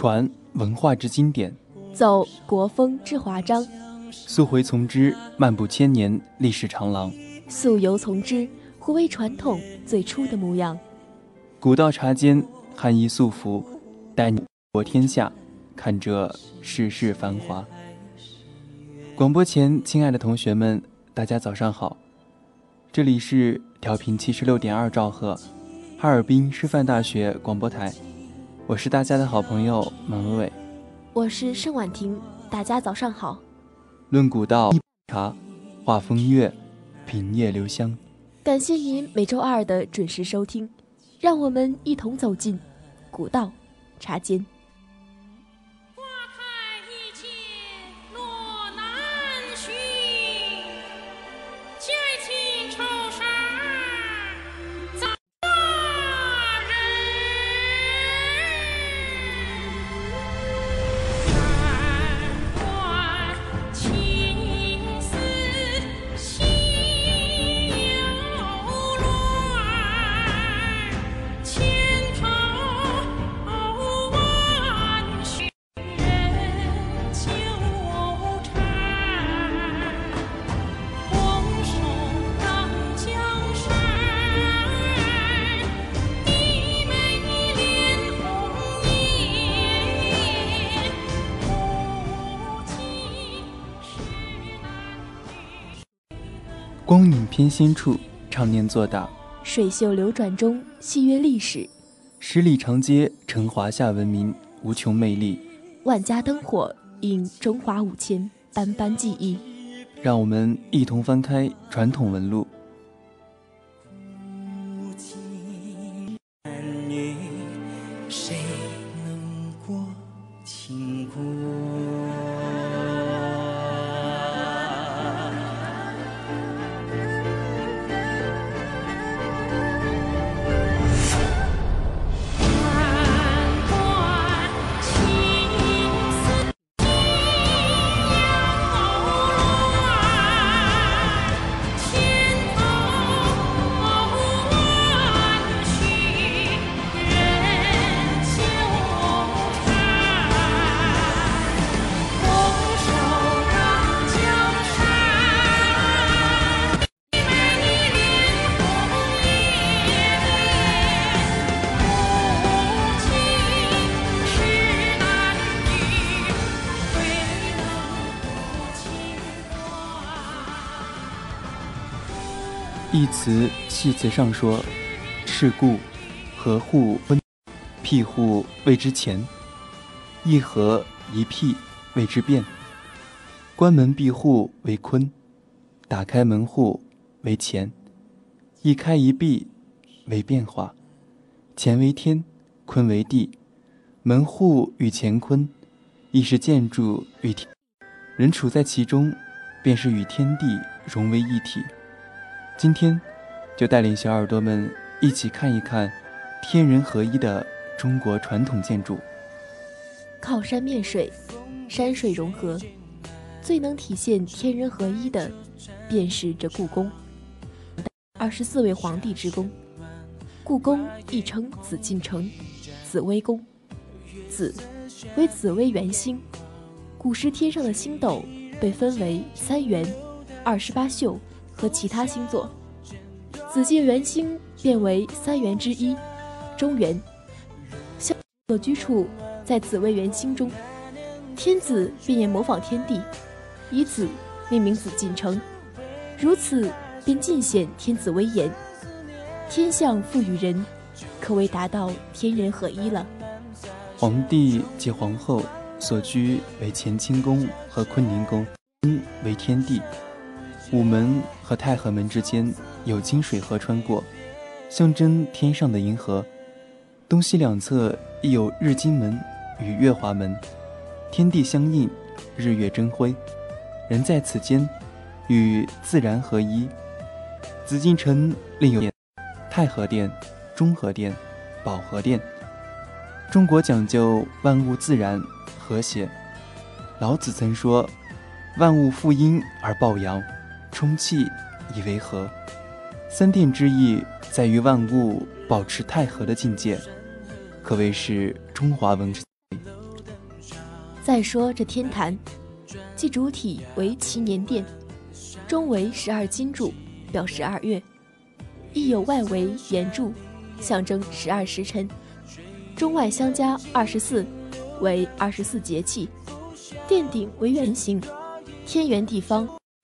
传文化之经典，走国风之华章，溯回从之，漫步千年历史长廊；溯游从之，回味传统最初的模样。古道茶间，汉衣素服，带你博天下，看这世事繁华。广播前，亲爱的同学们，大家早上好，这里是调频七十六点二兆赫，哈尔滨师范大学广播台。我是大家的好朋友马伟伟，我是盛婉婷，大家早上好。论古道茶，话风月，品叶留香。感谢您每周二的准时收听，让我们一同走进古道茶间。光影偏心处，常年作答；水袖流转中，戏约历史。十里长街成华夏文明无穷魅力；万家灯火映中华五千斑斑记忆。让我们一同翻开传统纹路。词系词上说：“是故，合户分辟户谓之前；一合一辟谓之变。关门闭户为坤，打开门户为乾；一开一闭为变化。乾为天，坤为地，门户与乾坤，亦是建筑与天。人处在其中，便是与天地融为一体。”今天，就带领小耳朵们一起看一看天人合一的中国传统建筑。靠山面水，山水融合，最能体现天人合一的，便是这故宫。二十四位皇帝之宫，故宫亦称紫禁城、紫微宫。紫为紫微圆星，古时天上的星斗被分为三元、二十八宿。和其他星座，紫禁元星变为三元之一，中元。所居处在紫微元星中，天子便也模仿天地，以紫命名紫禁城，如此便尽显天子威严。天象赋予人，可谓达到天人合一了。皇帝及皇后所居为乾清宫和坤宁宫，为天地。午门和太和门之间有金水河穿过，象征天上的银河。东西两侧亦有日金门与月华门，天地相应，日月争辉。人在此间，与自然合一。紫禁城另有太和殿、中和殿、保和殿。中国讲究万物自然和谐。老子曾说：“万物负阴而抱阳。”充气以为和，三殿之意在于万物保持太和的境界，可谓是中华文之。再说这天坛，即主体为祈年殿，中为十二金柱，表十二月；亦有外围圆柱，象征十二时辰，中外相加二十四，为二十四节气。殿顶为圆形，天圆地方。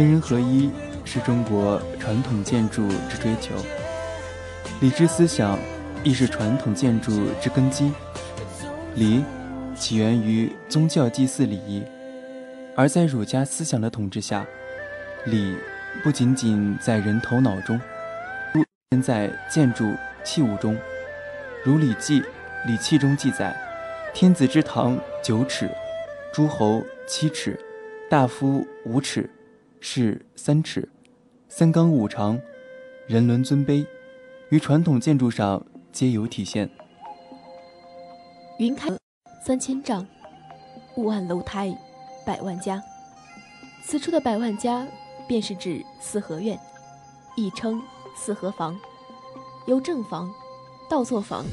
天人合一是中国传统建筑之追求，礼制思想亦是传统建筑之根基。礼起源于宗教祭祀礼仪，而在儒家思想的统治下，礼不仅仅在人头脑中，现在建筑器物中。如《礼记·礼器》中记载：“天子之堂九尺，诸侯七尺，大夫五尺。”是三尺，三纲五常，人伦尊卑，于传统建筑上皆有体现。云开三千丈，雾暗楼台百万家。此处的百万家，便是指四合院，亦称四合房，由正房、倒座房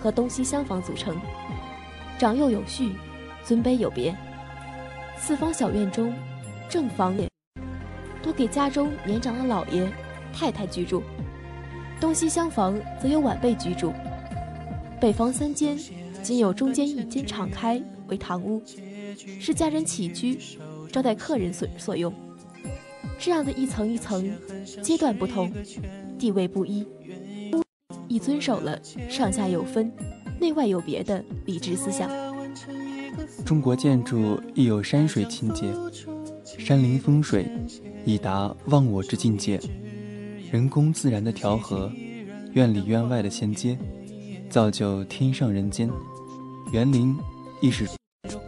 和东西厢房组成，长幼有序，尊卑有别。四方小院中，正房也。给家中年长的老爷、太太居住，东西厢房则有晚辈居住。北房三间，仅有中间一间敞开为堂屋，是家人起居、招待客人所所用。这样的一层一层，阶段不同，地位不一，亦遵守了上下有分、内外有别的礼制思想。中国建筑亦有山水情节，山林风水。以达忘我之境界。人工自然的调和，院里院外的衔接，造就天上人间。园林亦是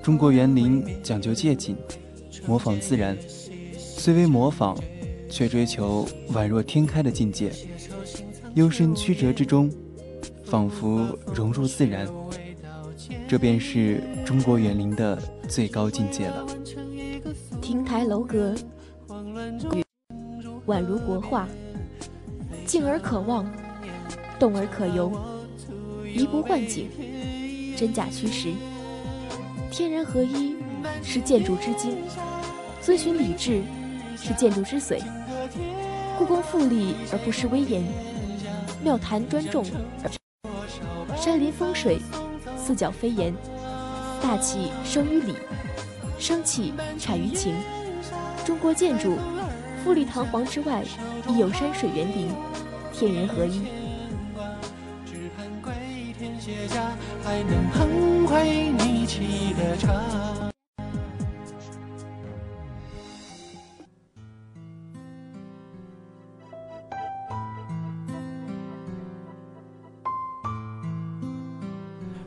中国园林讲究借景，模仿自然，虽为模仿，却追求宛若天开的境界。幽深曲折之中，仿佛融入自然，这便是中国园林的最高境界了。楼阁，宛如国画。静而可望，动而可游，移不换景，真假虚实，天人合一，是建筑之精；遵循礼制，是建筑之髓。故宫富丽而不失威严，庙坛庄重而山林风水，四角飞檐，大气生于礼，生气产于情。中国建筑富丽堂皇之外，亦有山水园林。天人合一。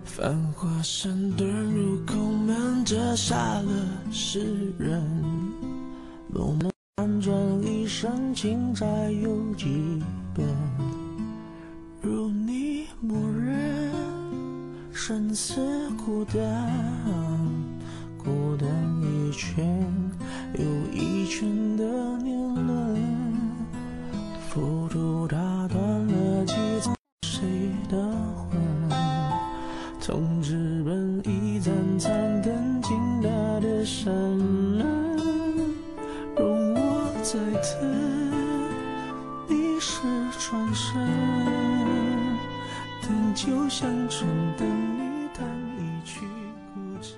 繁华山遁入口门，折煞了世人。梦辗转一生情债有几？本如你默认，生死，孤单再等。转身，等酒香醇，等你弹一曲古筝。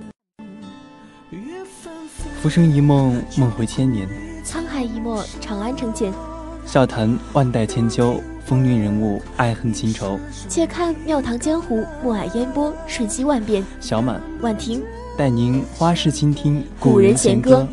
浮生一梦，梦回千年；沧海一墨，长安成茧。笑谈万代千秋，风云人物，爱恨情仇。且看庙堂江湖，暮霭烟波，瞬息万变。小满，婉婷，带您花式倾听古人闲歌。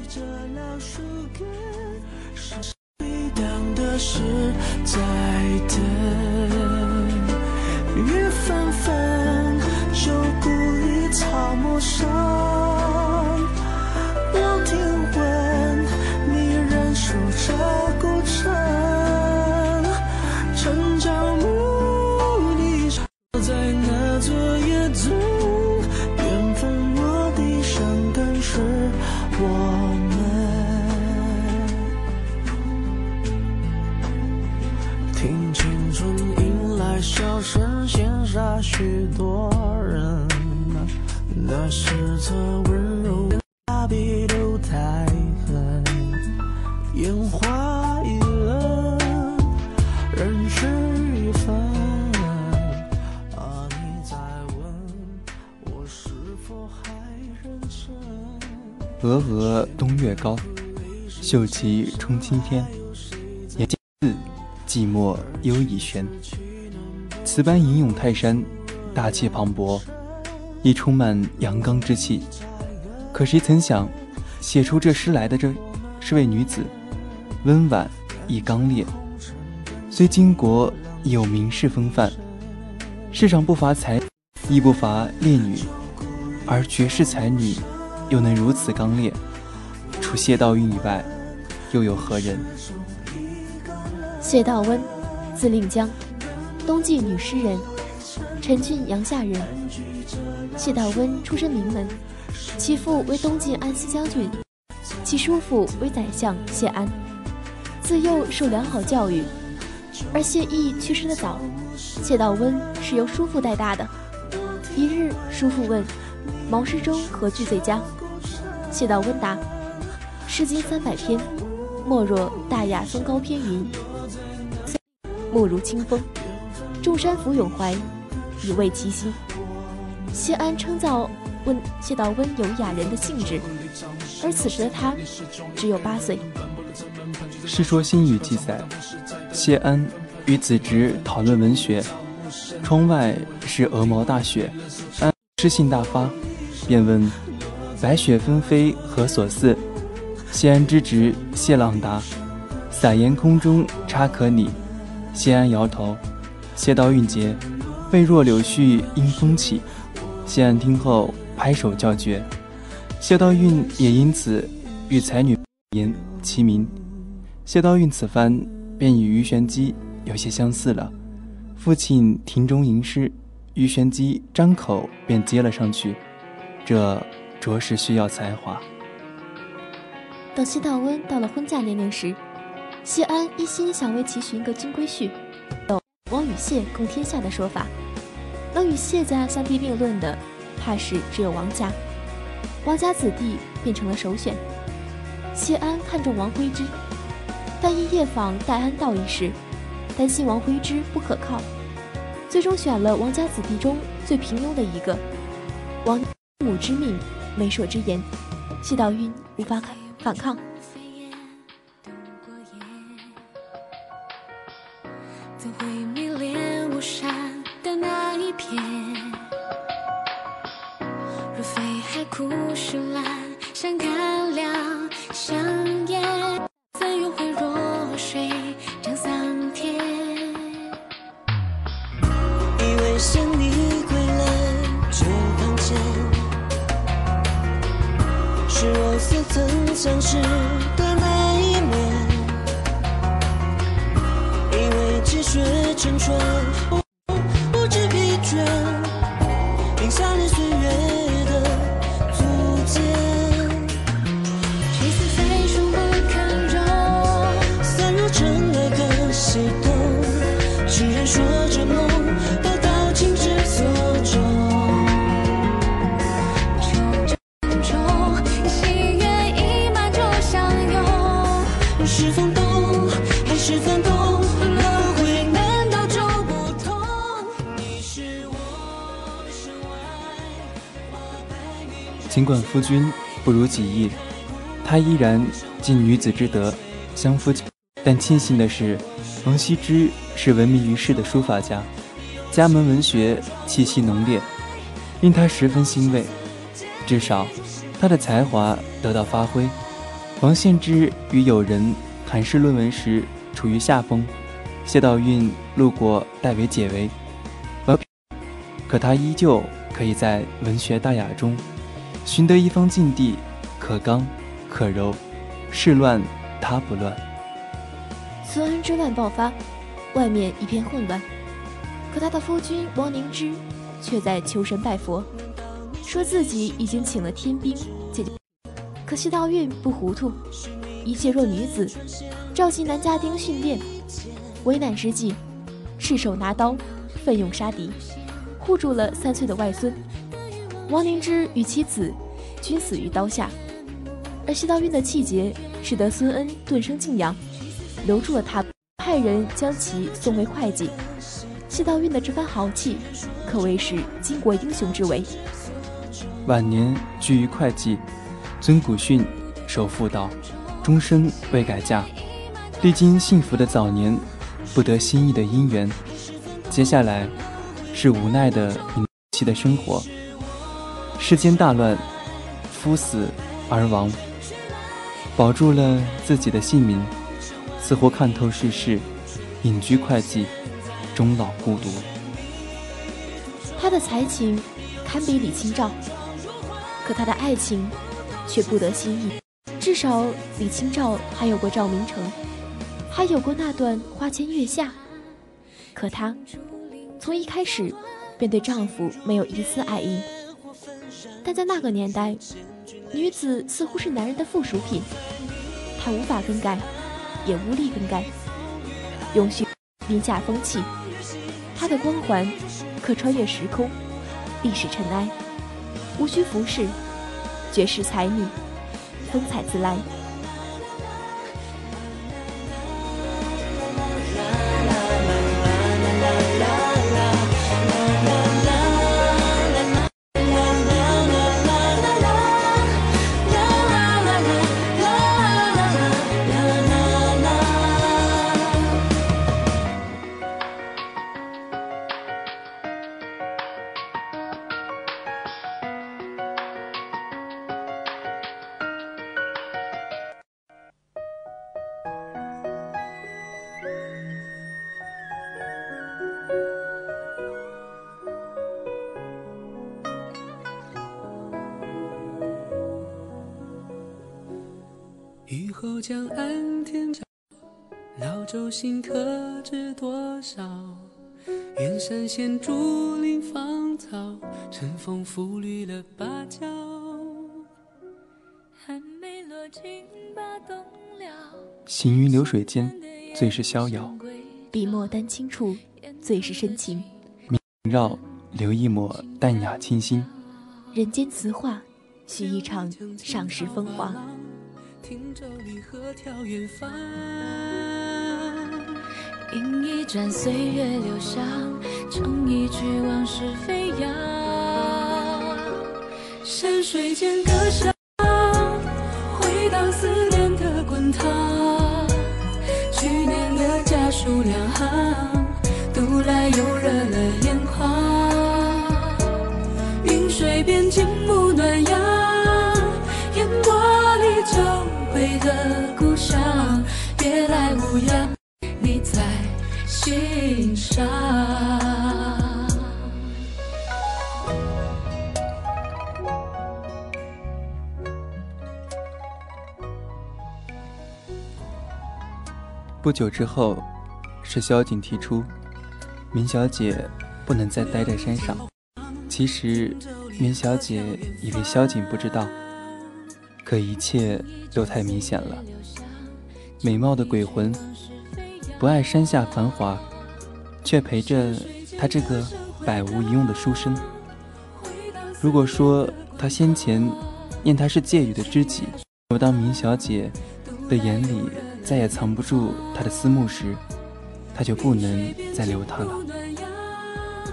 秀旗冲青天。言字寂寞幽已悬。此般吟咏泰山，大气磅礴，亦充满阳刚之气。可谁曾想，写出这诗来的这是位女子，温婉亦刚烈。虽巾帼有名士风范，世上不乏才，亦不乏烈女，而绝世才女。又能如此刚烈，除谢道韫以外，又有何人？谢道温，字令江，东晋女诗人，陈郡阳夏人。谢道温出身名门，其父为东晋安西将军，其叔父为宰相谢安。自幼受良好教育，而谢毅去世的早，谢道温是由叔父带大的。一日，叔父问：“毛诗中何句最佳？”谢道温答：“诗经三百篇，莫若大雅风高篇云：‘莫如清风，众山俯咏怀，以慰其心。’”谢安称赞温谢道温有雅人的性质，而此时的他只有八岁。《世说新语》记载，谢安与子侄讨论文学，窗外是鹅毛大雪，安诗兴大发，便问。白雪纷飞何所似？谢安之侄谢朗答：“撒盐空中差可拟。谢安摇头。谢道韫节，未若柳絮因风起。谢安听后拍手叫绝。谢道韫也因此与才女言齐名。谢道韫此番便与鱼玄机有些相似了。父亲庭中吟诗，鱼玄机张口便接了上去，这着实需要才华。等谢道温到了婚嫁年龄时，谢安一心想为其寻个金龟婿，有王与谢共天下的说法。能与谢家相提并论的，怕是只有王家。王家子弟变成了首选。谢安看中王徽之，但因夜访戴安道一事，担心王徽之不可靠，最终选了王家子弟中最平庸的一个。王母之命，媒妁之言，谢道韫无法抗反抗。管夫君不如己意，他依然尽女子之德，相夫。但庆幸的是，王羲之是闻名于世的书法家，家门文学气息浓烈，令他十分欣慰。至少，他的才华得到发挥。王献之与友人谈诗论文时处于下风，谢道韫路过代为解围，可他依旧可以在文学大雅中。寻得一方境地，可刚可柔，事乱他不乱。孙恩之乱爆发，外面一片混乱，可他的夫君王凝之却在求神拜佛，说自己已经请了天兵解决。可惜道韫不糊涂，一介弱女子，召集男家丁训练，危难之际，赤手拿刀，奋勇杀敌，护住了三岁的外孙。王凝之与妻子均死于刀下，而谢道韫的气节使得孙恩顿生敬仰，留住了他，派人将其送回会稽。谢道韫的这番豪气，可谓是巾帼英雄之为。晚年居于会稽，尊古训，守妇道，终身未改嫁。历经幸福的早年，不得心意的姻缘，接下来是无奈的妻的生活。世间大乱，夫死而亡，保住了自己的性命，似乎看透世事，隐居会稽，终老孤独。他的才情堪比李清照，可他的爱情却不得心意。至少李清照还有过赵明诚，还有过那段花前月下，可她从一开始便对丈夫没有一丝爱意。但在那个年代，女子似乎是男人的附属品，她无法更改，也无力更改。永续名下风气，她的光环可穿越时空，历史尘埃，无需服饰，绝世才女，风采自来。舟新客知多少？远山现竹林芳草，春风拂绿了芭蕉。还没落尽把冬了，行云流水间，最是逍遥；笔墨丹青处，最是深情。绕留一抹淡雅清新。人间词话，许一场上世风华。听舟离合眺远方。饮一盏岁月留香，唱一曲往事飞扬。山水间歌声，回荡思念的滚烫。去年的家书两行，读来又热了眼眶。云水边静沐暖阳，烟波里久违的故乡，别来无恙。不久之后，是萧景提出，明小姐不能再待在山上。其实，明小姐以为萧景不知道，可一切都太明显了。美貌的鬼魂。不爱山下繁华，却陪着他这个百无一用的书生。如果说他先前念他是借语的知己，那么当明小姐的眼里再也藏不住他的思慕时，他就不能再留他了。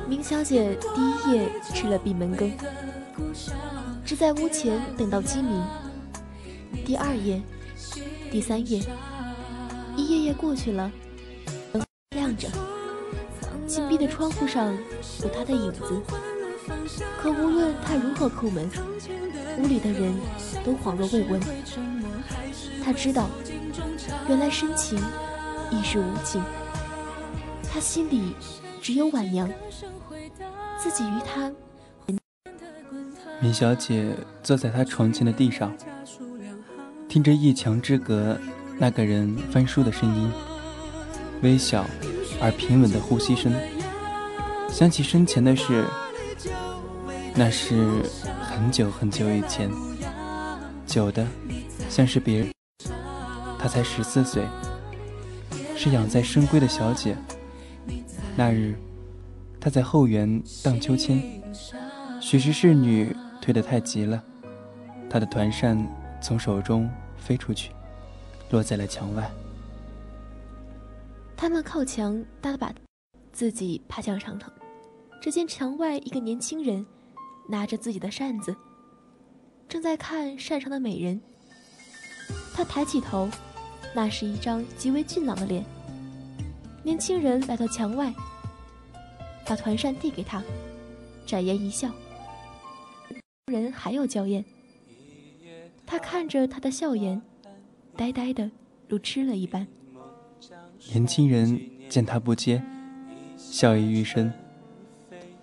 明小姐第一夜吃了闭门羹，只在屋前等到鸡鸣。第二夜、第三夜，一夜夜过去了。灯亮着，紧闭的窗户上有他的影子。可无论他如何叩门，屋里的人都恍若未闻。他知道，原来深情亦是无情。他心里只有婉娘，自己与他。米小姐坐在他床前的地上，听着一墙之隔那个人翻书的声音。微笑而平稳的呼吸声，想起生前的事，那是很久很久以前，久的像是别人。她才十四岁，是养在深闺的小姐。那日，她在后园荡秋千，许是侍女推得太急了，她的团扇从手中飞出去，落在了墙外。他们靠墙搭了把，自己爬墙上头。只见墙外一个年轻人，拿着自己的扇子，正在看扇上的美人。他抬起头，那是一张极为俊朗的脸。年轻人来到墙外，把团扇递给他，展颜一笑。人还有娇艳。他看着他的笑颜，呆呆的，如痴了一般。年轻人见他不接，笑意愈深。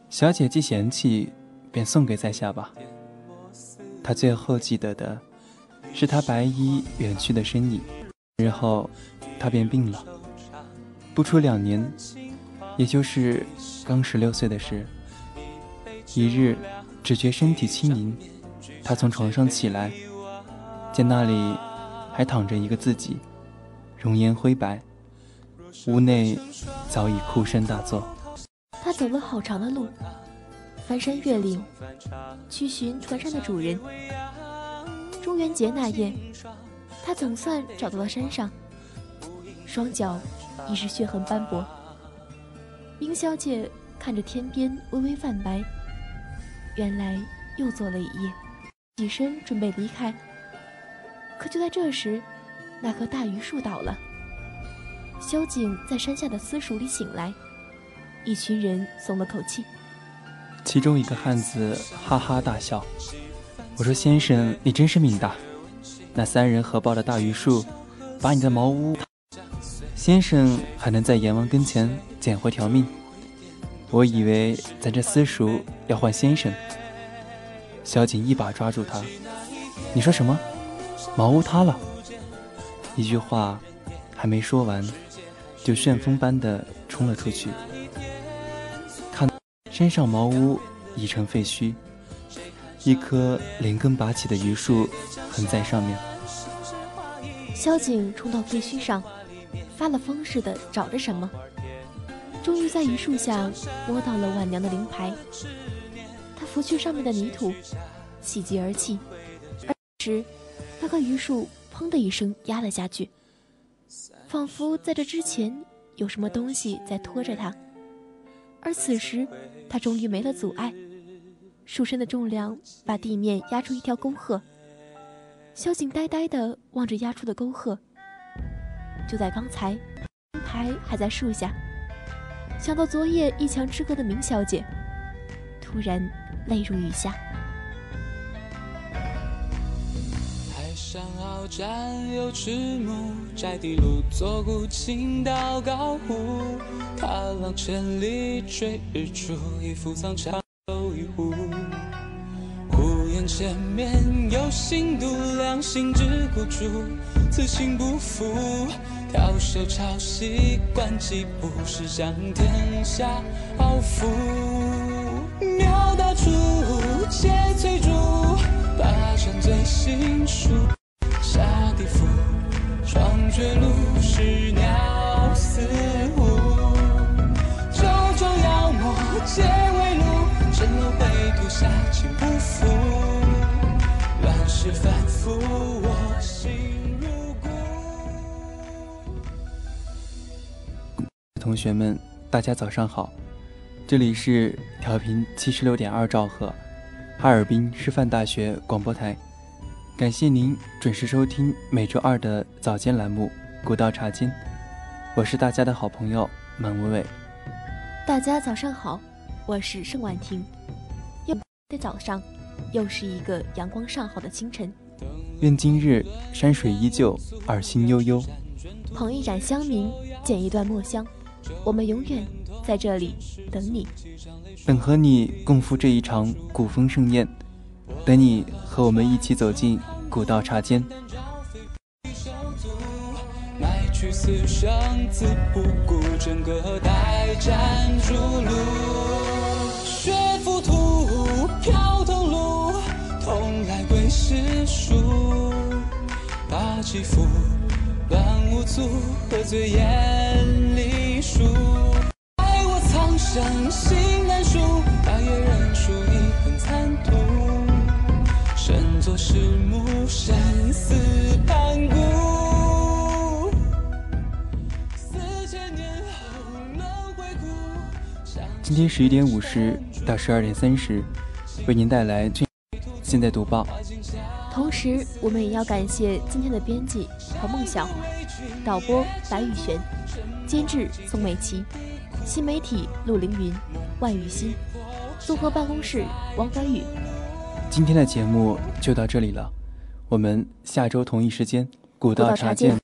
小姐既嫌弃，便送给在下吧。他最后记得的，是他白衣远去的身影。日后，他便病了。不出两年，也就是刚十六岁的事。一日，只觉身体轻盈，他从床上起来，见那里还躺着一个自己，容颜灰白。屋内早已哭声大作。他走了好长的路，翻山越岭，去寻船上的主人。中元节那夜，他总算找到了山上，双脚已是血痕斑驳。冰小姐看着天边微微泛白，原来又坐了一夜，起身准备离开。可就在这时，那棵大榆树倒了。萧景在山下的私塾里醒来，一群人松了口气。其中一个汉子哈哈大笑：“我说先生，你真是命大，那三人合抱的大榆树，把你的茅屋，先生还能在阎王跟前捡回条命。我以为咱这私塾要换先生。”萧景一把抓住他：“你说什么？茅屋塌了？”一句话还没说完，就旋风般的冲了出去。看山上茅屋已成废墟，一棵连根拔起的榆树横在上面。萧景冲到废墟上，发了疯似的找着什么，终于在榆树下摸到了晚娘的灵牌。他拂去上面的泥土，喜极而泣。而时，那棵榆树。砰的一声压了下去，仿佛在这之前有什么东西在拖着他，而此时他终于没了阻碍，树身的重量把地面压出一条沟壑。萧景呆呆地望着压出的沟壑，就在刚才，牌还在树下，想到昨夜一墙之隔的明小姐，突然泪如雨下。山鏖战有赤木，摘地路，坐孤倾倒高呼。踏浪千里追日出，一幅苍长留一壶。呼延前面有新度，两心之孤注，此心不负。挑手抄袭惯几步，是将天下傲负。妙大处，皆催逐，八成醉心术。下地府，霜绝路，是鸟似虎。九州妖魔皆为奴，蜃楼灰土下情不负。乱世反复，我心如故。同学们，大家早上好，这里是调频七十六点二兆赫，哈尔滨师范大学广播台。感谢您准时收听每周二的早间栏目《古道茶间》，我是大家的好朋友满伟伟。大家早上好，我是盛婉婷。又的早上，又是一个阳光尚好的清晨。愿今日山水依旧，耳心悠悠。捧一盏香茗，剪一段墨香，我们永远在这里等你，等和你共赴这一场古风盛宴。等你和我们一起走进古道茶间。迈去死生自不顾，整个待战逐鹿。血浮屠，飘桐路，同来归诗书。大起伏，乱无阻，喝醉眼里今天十一点五十到十二点三十，为您带来最现在读报。同时，我们也要感谢今天的编辑何梦晓、导播白宇璇、监制宋美琪、新媒体陆凌云、万雨欣、综合办公室王怀宇。今天的节目就到这里了，我们下周同一时间古道茶见。